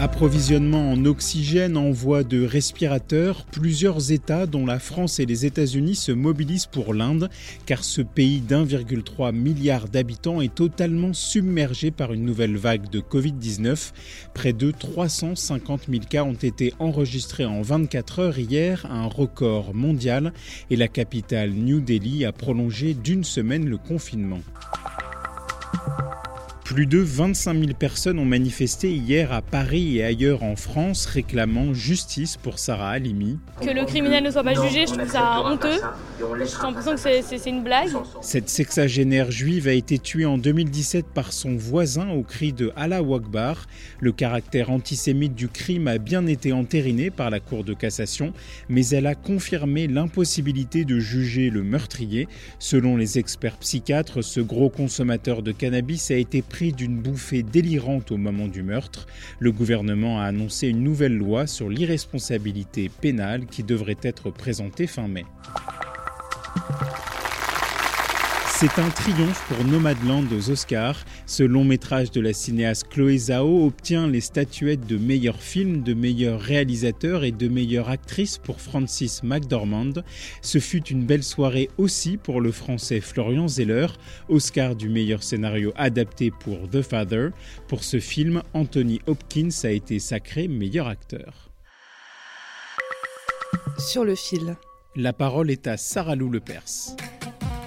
Approvisionnement en oxygène, envoi de respirateurs, plusieurs États, dont la France et les États-Unis, se mobilisent pour l'Inde, car ce pays d'1,3 milliard d'habitants est totalement submergé par une nouvelle vague de Covid-19. Près de 350 000 cas ont été enregistrés en 24 heures hier, un record mondial, et la capitale New Delhi a prolongé d'une semaine le confinement. Plus de 25 000 personnes ont manifesté hier à Paris et ailleurs en France réclamant justice pour Sarah Halimi. Que le criminel ne soit pas jugé, je trouve ça honteux. J'ai l'impression que c'est- une blague. Cette sexagénaire juive a été tuée en 2017 par son voisin au cri de Allah Akbar. Le caractère antisémite du crime a bien été entériné par la Cour de cassation, mais elle a confirmé l'impossibilité de juger le meurtrier. Selon les experts psychiatres, ce gros consommateur de cannabis a été pris d'une bouffée délirante au moment du meurtre. Le gouvernement a annoncé une nouvelle loi sur l'irresponsabilité pénale qui devrait être présentée fin mai. C'est un triomphe pour Nomadland aux Oscars. Ce long métrage de la cinéaste Chloé Zhao obtient les statuettes de meilleur film, de meilleur réalisateur et de meilleure actrice pour Francis McDormand. Ce fut une belle soirée aussi pour le français Florian Zeller, Oscar du meilleur scénario adapté pour The Father. Pour ce film, Anthony Hopkins a été sacré meilleur acteur. Sur le fil. La parole est à Sarah Lou Lepers.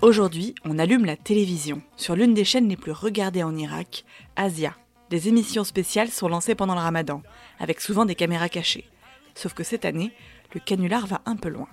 Aujourd'hui, on allume la télévision. Sur l'une des chaînes les plus regardées en Irak, Asia. Des émissions spéciales sont lancées pendant le ramadan, avec souvent des caméras cachées. Sauf que cette année, le canular va un peu loin.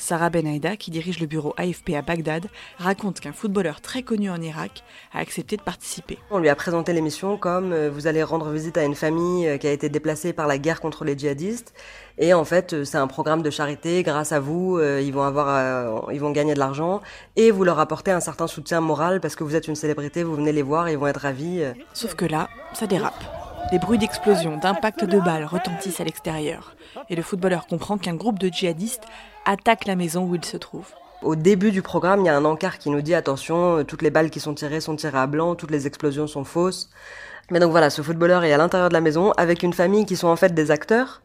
Sarah Benaïda, qui dirige le bureau AFP à Bagdad, raconte qu'un footballeur très connu en Irak a accepté de participer. On lui a présenté l'émission comme euh, vous allez rendre visite à une famille euh, qui a été déplacée par la guerre contre les djihadistes et en fait euh, c'est un programme de charité grâce à vous euh, ils vont avoir euh, ils vont gagner de l'argent et vous leur apportez un certain soutien moral parce que vous êtes une célébrité vous venez les voir et ils vont être ravis. Sauf que là, ça dérape. Des bruits d'explosion, d'impact de balles retentissent à l'extérieur. Et le footballeur comprend qu'un groupe de djihadistes attaque la maison où il se trouve. Au début du programme, il y a un encart qui nous dit attention, toutes les balles qui sont tirées sont tirées à blanc, toutes les explosions sont fausses. Mais donc voilà, ce footballeur est à l'intérieur de la maison avec une famille qui sont en fait des acteurs.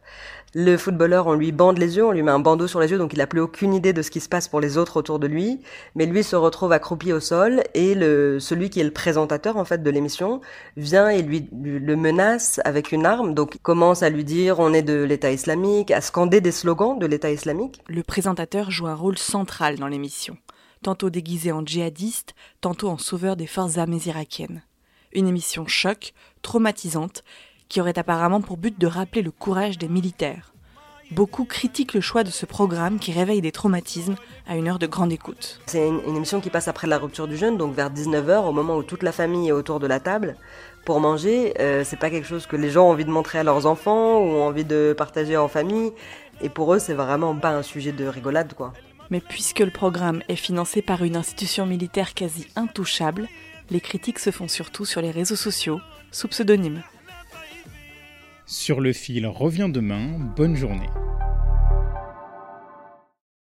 Le footballeur, on lui bande les yeux, on lui met un bandeau sur les yeux, donc il n'a plus aucune idée de ce qui se passe pour les autres autour de lui. Mais lui se retrouve accroupi au sol et le, celui qui est le présentateur en fait de l'émission vient et lui, lui- le menace avec une arme. Donc il commence à lui dire on est de l'État islamique, à scander des slogans de l'État islamique. Le présentateur joue un rôle central dans l'émission, tantôt déguisé en djihadiste, tantôt en sauveur des forces armées irakiennes. Une émission choc, traumatisante, qui aurait apparemment pour but de rappeler le courage des militaires. Beaucoup critiquent le choix de ce programme qui réveille des traumatismes à une heure de grande écoute. C'est une, une émission qui passe après la rupture du jeûne, donc vers 19h, au moment où toute la famille est autour de la table pour manger. Euh, c'est pas quelque chose que les gens ont envie de montrer à leurs enfants ou ont envie de partager en famille. Et pour eux, c'est vraiment pas un sujet de rigolade, quoi. Mais puisque le programme est financé par une institution militaire quasi intouchable, les critiques se font surtout sur les réseaux sociaux, sous pseudonyme. Sur le fil revient demain. Bonne journée.